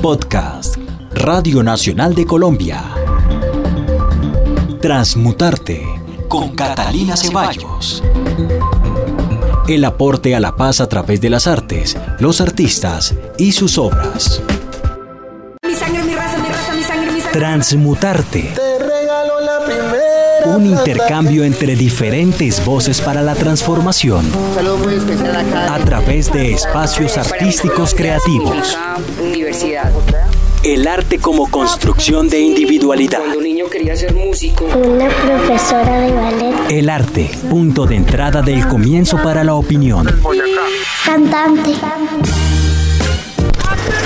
Podcast Radio Nacional de Colombia. Transmutarte con Catalina Ceballos. El aporte a la paz a través de las artes, los artistas y sus obras. Transmutarte. Un intercambio entre diferentes voces para la transformación. A través de espacios artísticos creativos. El arte como construcción de individualidad. Cuando un niño quería ser músico. Una profesora de ballet. El arte, punto de entrada del comienzo para la opinión. Cantante.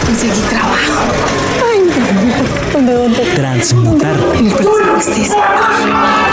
Conseguí trabajo. Transmutar.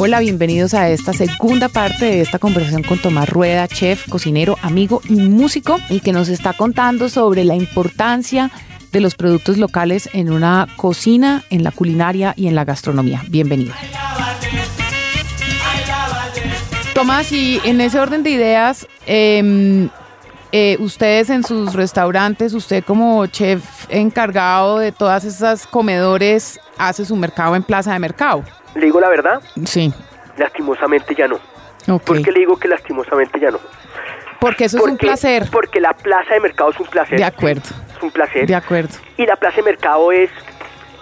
Hola, bienvenidos a esta segunda parte de esta conversación con Tomás Rueda, chef, cocinero, amigo y músico, y que nos está contando sobre la importancia de los productos locales en una cocina, en la culinaria y en la gastronomía. Bienvenido. Tomás, y en ese orden de ideas, eh, eh, ustedes en sus restaurantes, usted como chef encargado de todas esas comedores, hace su mercado en plaza de mercado. Le digo la verdad, Sí. lastimosamente ya no. Ok. ¿Por qué le digo que lastimosamente ya no? Porque eso es un placer. Porque la plaza de mercado es un placer. De acuerdo. Es un placer. De acuerdo. Y la plaza de mercado es,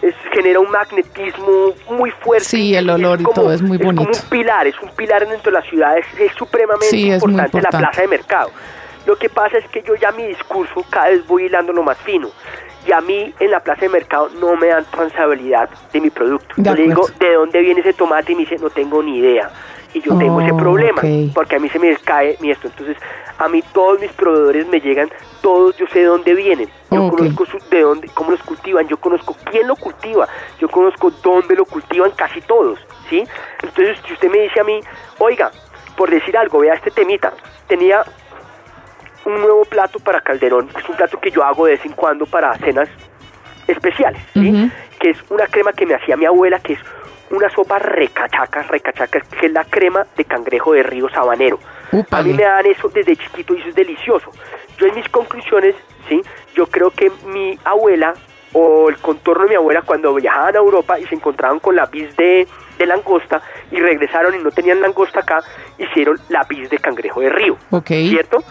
es genera un magnetismo muy fuerte. Sí, el olor y todo es muy bonito. como un pilar, es un pilar dentro de la ciudad, es, es supremamente Sí, es muy importante, la importante. plaza de mercado. Lo que pasa es que yo ya mi discurso cada vez voy hilándolo más fino. Y a mí en la plaza de mercado no me dan trazabilidad de mi producto. De yo le digo. ¿de dónde viene ese tomate? Y me dice, no tengo ni idea. Y yo tengo ese Oh, problema, porque a mí se me cae mi esto. Entonces, a mí todos mis proveedores me llegan, todos yo sé de dónde vienen. Yo conozco su- de dónde, cómo los cultivan, yo conozco quién lo cultiva, yo conozco dónde lo cultivan casi todos, ¿sí? Entonces, si usted me dice a mí, oiga, por decir algo, vea este temita, tenía un nuevo plato para Calderón, que es un plato que yo hago de vez en cuando para cenas especiales, ¿sí? Que es una crema que me hacía mi abuela, que es una sopa recachaca, recachaca, que es la crema de cangrejo de río sabanero. A mí me dan eso desde chiquito y eso es delicioso. Yo en mis conclusiones, ¿sí? Yo creo que mi abuela o el contorno de mi abuela cuando viajaban a Europa y se encontraban con la bis de, de langosta y regresaron y no tenían langosta acá, hicieron la bis de cangrejo de río. ¿Cierto?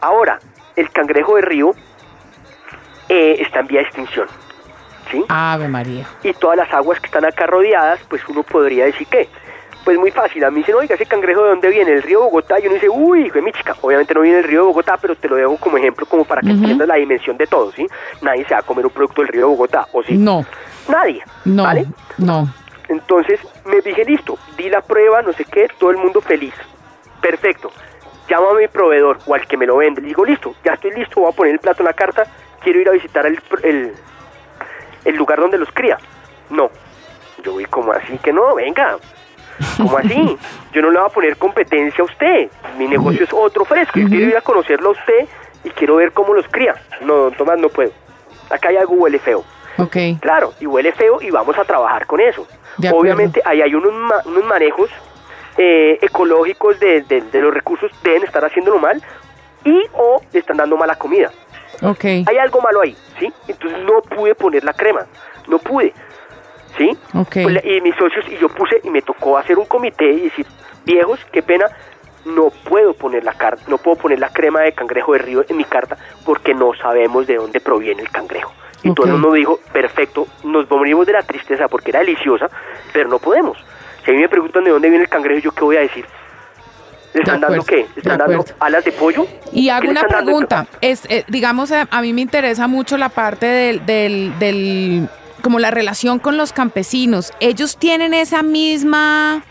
Ahora, el cangrejo de río eh, está en vía de extinción. ¿Sí? Ave María. y todas las aguas que están acá rodeadas, pues uno podría decir que, pues muy fácil, a mí dicen, oiga, ese cangrejo de dónde viene, el río Bogotá, y uno dice, uy, hijo de mi chica, obviamente no viene del río Bogotá, pero te lo dejo como ejemplo, como para que Ujú. entiendas la dimensión de todo, ¿sí? Nadie se va a comer un producto del río Bogotá, ¿o sí? No, Nadie, no, ¿vale? no. Entonces me dije, listo, di la prueba, no sé qué, todo el mundo feliz. Perfecto. Llamo a mi proveedor o al que me lo vende. Le digo, listo, ya estoy listo, voy a poner el plato en la carta, quiero ir a visitar el, el, el lugar donde los cría. No. Yo voy como así que no, venga. ¿Cómo así? Yo no le voy a poner competencia a usted. Mi negocio es otro fresco. Yo quiero ir a conocerlo a usted y quiero ver cómo los cría. No, don Tomás, no puedo. Acá hay algo huele feo. Ok. Claro, y huele feo y vamos a trabajar con eso. Obviamente ahí hay unos, ma- unos manejos eh, ecológicos de, de- de los recursos, deben estar haciéndolo mal y o le están dando mala comida. Ok. Hay algo malo ahí, ¿sí? Entonces no pude poner la crema, no pude, ¿sí? Ok. Pues y mis socios y yo puse y me tocó hacer un comité y decir, viejos, qué pena, no puedo poner la carta, no puedo poner la crema de cangrejo de río en mi carta porque no sabemos de dónde proviene el cangrejo. Y todo el mundo dijo, perfecto, nos morimos de la tristeza porque era deliciosa, pero no podemos. Si a mí me preguntan de dónde viene el cangrejo, ¿yo qué voy a decir? ¿Le están dando qué? ¿Le están dando alas de pollo? Y ¿Qué hago una pregunta. Es, eh, digamos, a mí me interesa mucho la parte del, del, del, como la relación con los campesinos. Ellos tienen esa misma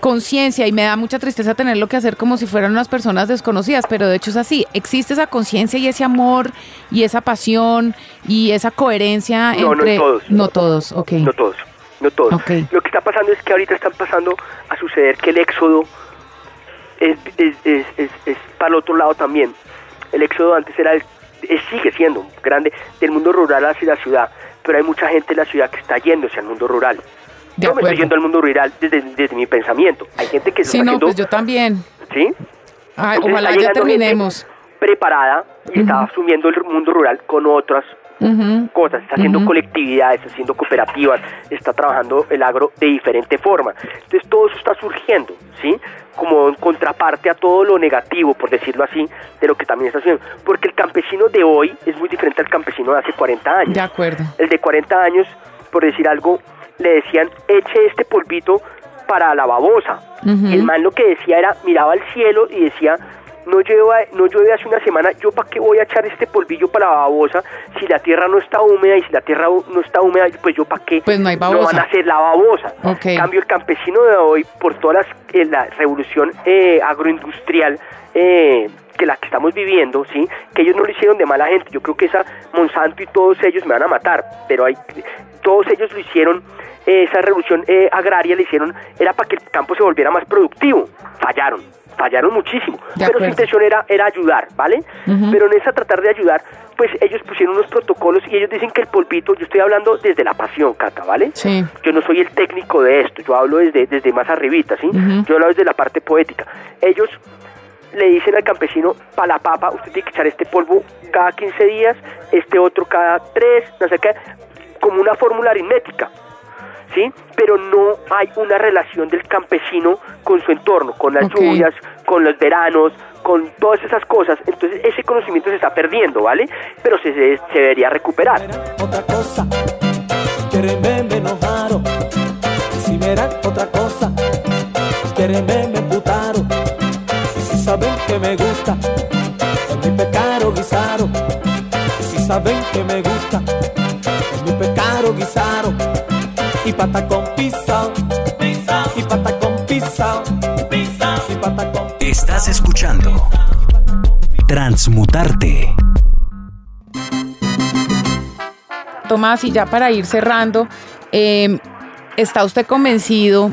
conciencia y me da mucha tristeza tenerlo que hacer como si fueran unas personas desconocidas, pero de hecho es así. Existe esa conciencia y ese amor y esa pasión y esa coherencia No, no entre... todos. No todos, ok. No todos. No todos. Ok. Lo que está pasando es que ahorita están pasando a suceder que el éxodo es, es, es, es- es para el otro lado también. El éxodo antes era, sigue siendo grande del mundo rural hacia la ciudad, pero hay mucha gente en la ciudad que está yéndose al mundo rural. De yo me estoy yendo al mundo rural desde, desde mi pensamiento. Hay gente que se Sí, está no, haciendo, pues yo también. ¿sí? Ay, Entonces, ojalá ya terminemos. preparada y está asumiendo el mundo rural con otras Cosas, está haciendo Ujú. colectividades, está haciendo cooperativas, está trabajando el agro de diferente forma. Entonces todo eso está surgiendo, ¿sí? Como en contraparte a todo lo negativo, por decirlo así, de lo que también está haciendo. Porque el campesino de hoy es muy diferente al campesino de hace 40 años. De acuerdo. El de 40 años, por decir algo, le decían, eche este polvito para la babosa. El man lo que decía era, miraba al cielo y decía, no llueve, no llueve hace una semana, ¿yo para qué voy a echar este polvillo para la babosa si la tierra no está húmeda y si la tierra no está húmeda, pues yo para qué Pues no hay van a hacer la babosa. Ok. En cambio, el campesino de hoy, por toda las, eh, la revolución eh, agroindustrial, eh, que la que estamos viviendo, sí, que ellos no lo hicieron de mala gente. Yo creo que esa Monsanto y todos ellos me van a matar, pero hay todos ellos lo hicieron. eh, esa revolución eh, agraria le hicieron era para que el campo se volviera más productivo. Fallaron, fallaron muchísimo. De pero su intención era era ayudar, ¿vale? Pero en esa tratar de ayudar, pues ellos pusieron unos protocolos y ellos dicen que el polvito, yo estoy hablando desde la pasión, Cata, ¿vale? Sí. Yo no soy el técnico de esto, yo hablo desde, desde más arribita, ¿sí? Yo hablo desde la parte poética. Ellos le dicen al campesino, para la papa, usted tiene que echar este polvo cada 15 días, este otro cada 3, no sé qué, como una fórmula aritmética, ¿sí? Pero no hay una relación del campesino con su entorno, con las Ok. lluvias, con los veranos, con todas esas cosas. Entonces ese conocimiento se está perdiendo, ¿vale? Pero se, se, se debería recuperar. otra cosa, querenme me enojaron. Si verán otra cosa, querenme me emputaron. Y si saben que me gusta, es mi pecado guisaro. Y si saben que me gusta, es mi pecado guisaro. Y pata con pizza, y pata con pizza, y pata con Estás escuchando Transmutarte. Tomás, y ya para ir cerrando, eh, ¿está usted convencido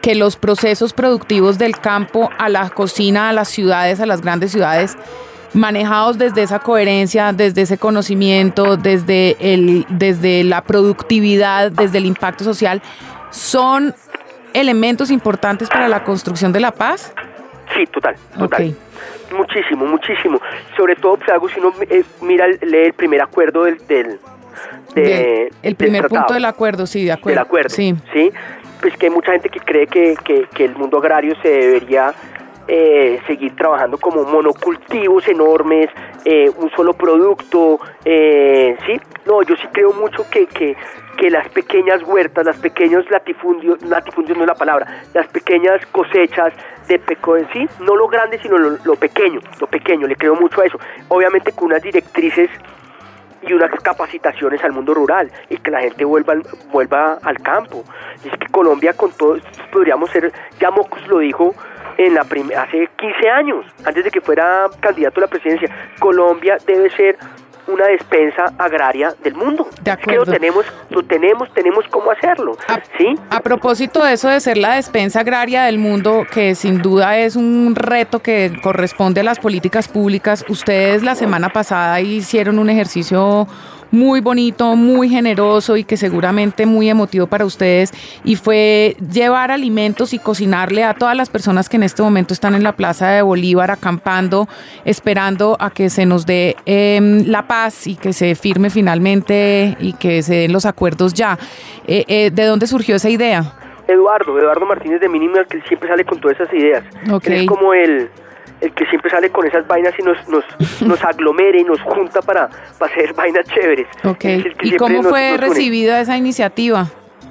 que los procesos productivos del campo a la cocina, a las ciudades, a las grandes ciudades, manejados desde esa coherencia, desde ese conocimiento, desde, el, desde la productividad, desde el impacto social, son elementos importantes para la construcción de la paz? Sí, total, total. Ok. Muchísimo, muchísimo. Sobre todo, pues, algo si uno eh, mira, lee el primer acuerdo del... del de- De- el del primer punto del acuerdo, sí, de acuerdo. del acuerdo. Sí. Pues que hay mucha gente que cree que, que- que el mundo agrario se debería eh, seguir trabajando como monocultivos enormes, eh, un solo producto, eh, ¿sí? No, yo sí creo mucho que, que, que las pequeñas huertas, las pequeños latifundios, latifundios no es la palabra, las pequeñas cosechas de peco en sí, no lo grande, sino lo, pequeño, lo pequeño, le creo mucho a eso. Obviamente con unas directrices y unas capacitaciones al mundo rural y que la gente vuelva al, vuelva al campo. Y es que Colombia con todo podríamos ser, ya Mocus lo dijo en la hace 15 años, antes de que fuera candidato a la presidencia, Colombia debe ser una despensa agraria del mundo. De Es que lo acuerdo. tenemos, lo tenemos, tenemos cómo hacerlo. A, ¿Sí? a propósito de eso de ser la despensa agraria del mundo, que sin duda es un reto que corresponde a las políticas públicas, ustedes la semana pasada hicieron un ejercicio muy bonito, muy generoso y que seguramente muy emotivo para ustedes y fue llevar alimentos y cocinarle a todas las personas que en este momento están en la Plaza de Bolívar acampando, esperando a que se nos dé em, la paz y que se firme finalmente y que se den los acuerdos ya. Eh, eh, ¿De dónde surgió esa idea? Eduardo, Eduardo Martínez de Minimal, que siempre sale con todas esas ideas. Ok. Él es como el, el que siempre sale con esas vainas y nos, nos, nos aglomera y nos junta para, para hacer vainas chéveres. Ok. Es el que ¿Y cómo nos- fue recibida esa iniciativa?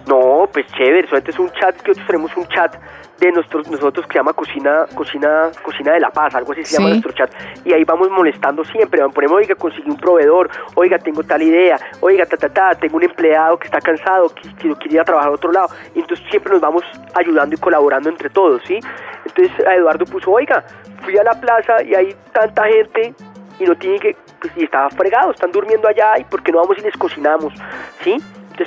No, pues chévere, solamente es un chat que nosotros tenemos un chat de nosotros, nosotros que se llama Cocina, Cocina, Cocina de la Paz, algo así se llama Sí. nuestro chat, y ahí vamos molestando siempre, ponemos, oiga, conseguí un proveedor, oiga, tengo tal idea, oiga, ta, ta, ta, tengo un empleado que está cansado, que, que quiere ir a trabajar a otro lado, y entonces siempre nos vamos ayudando y colaborando entre todos, ¿sí? Entonces a Eduardo puso, oiga, fui a la plaza y hay tanta gente y no tienen que, pues, y estaba fregado, están durmiendo allá, y ¿por qué no vamos y les cocinamos? ¿Sí?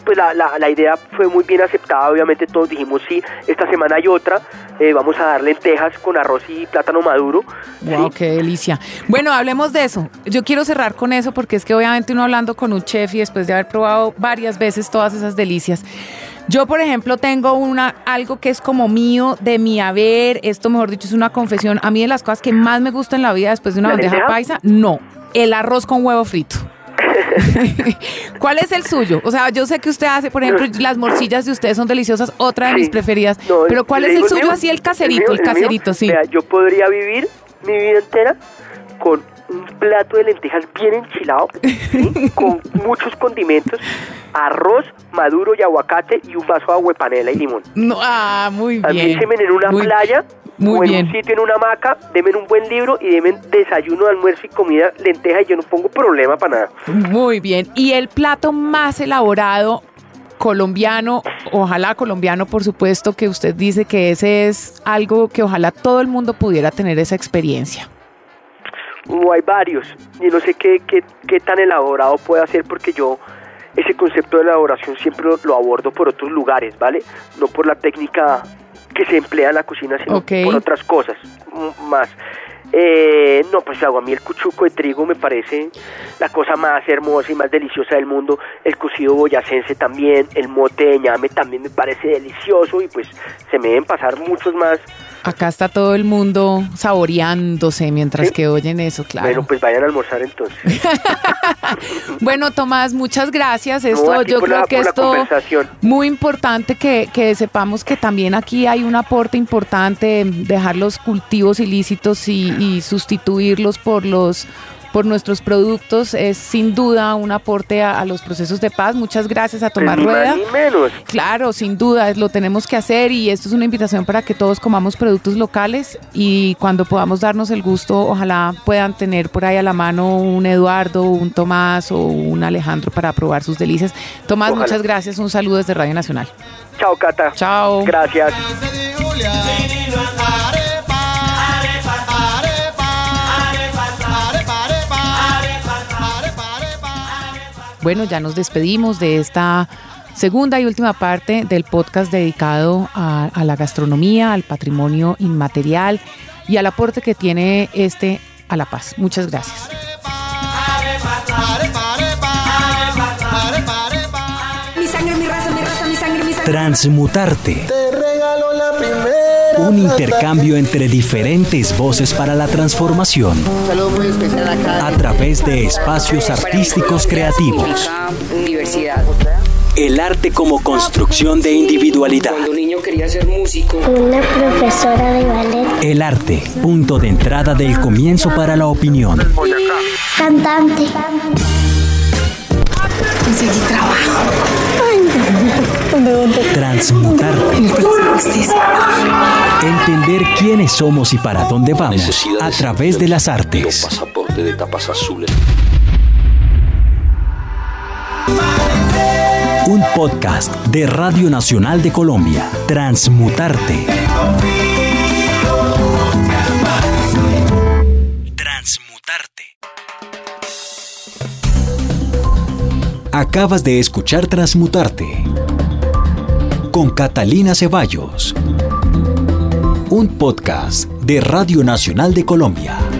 Pues la, la, la idea fue muy bien aceptada, obviamente todos dijimos sí, esta semana hay otra, eh, vamos a dar lentejas con arroz y plátano maduro. Wow, ¿sí? qué delicia. Bueno, hablemos de eso. Yo quiero cerrar con eso porque es que obviamente uno hablando con un chef y después de haber probado varias veces todas esas delicias. Yo, por ejemplo, tengo una algo que es como mío, de mi haber, esto mejor dicho es una confesión. A mí de las cosas que más me gusta en la vida después de una ¿La bandeja paisa, no, el arroz con huevo frito. ¿Cuál es el suyo? O sea, yo sé que usted hace, por ejemplo, las morcillas de ustedes son deliciosas, otra de mis preferidas. No, pero ¿cuál ¿le es el suyo mío? así, el caserito, mío? el mío? caserito, sí? Vea, yo podría vivir mi vida entera con un plato de lentejas bien enchilado, ¿sí? con muchos condimentos, arroz maduro y aguacate y un vaso de agua de panela y limón. No, ah, muy bien. También se en una Muy- playa muy o en bien. un sitio en una hamaca, denme un buen libro y denme desayuno, almuerzo y comida, lenteja y yo no pongo problema para nada. Muy bien. ¿Y el plato más elaborado colombiano, ojalá colombiano, por supuesto, que usted dice que ese es algo que ojalá todo el mundo pudiera tener esa experiencia? Hay varios, y no sé qué, qué, qué tan elaborado puede ser porque yo ese concepto de elaboración siempre lo, lo abordo por otros lugares, ¿vale? No por la técnica que se emplea en la cocina, sino Ok. por otras cosas más. Eh, no, pues a mí el cuchuco de trigo me parece la cosa más hermosa y más deliciosa del mundo. El cocido boyacense también, el mote de ñame también me parece delicioso y pues se me deben pasar muchos más. Acá está todo el mundo saboreándose mientras ¿Sí? que oyen eso, claro. Bueno, pues vayan a almorzar entonces. Bueno, Tomás, muchas gracias. Esto, yo creo la- que esto muy importante que, que sepamos que también aquí hay un aporte importante, dejar los cultivos ilícitos y, y sustituirlos por los por nuestros productos es sin duda un aporte a, a los procesos de paz. Muchas gracias a Tomás Pues Rueda. menos. Claro, sin duda, lo tenemos que hacer y esto es una invitación para que todos comamos productos locales y cuando podamos darnos el gusto, ojalá puedan tener por ahí a la mano un Eduardo, un Tomás o un Alejandro para probar sus delicias. Tomás, Ojalá. muchas gracias, un saludo desde Radio Nacional. Chao, Cata. Chao. Gracias. Bueno, ya nos despedimos de esta segunda y última parte del podcast dedicado a, a la gastronomía, al patrimonio inmaterial y al aporte que tiene este a la paz. Muchas gracias. Mi sangre, mi raza, mi raza, mi sangre, mi sangre. Transmutarte. Un intercambio entre diferentes voces para la transformación. A través de espacios artísticos creativos. Universidad. El arte como construcción de individualidad. Cuando niño quería ser músico. Una profesora de ballet. El arte, punto de entrada del comienzo para la opinión. Cantante. Conseguí trabajo Justicia. Entender quiénes somos y para dónde vamos a través de las artes. pasaporte de tapas azules. Un podcast de Radio Nacional de Colombia. Transmutarte. Transmutarte. Acabas de escuchar Transmutarte con Catalina Ceballos. Un podcast de Radio Nacional de Colombia.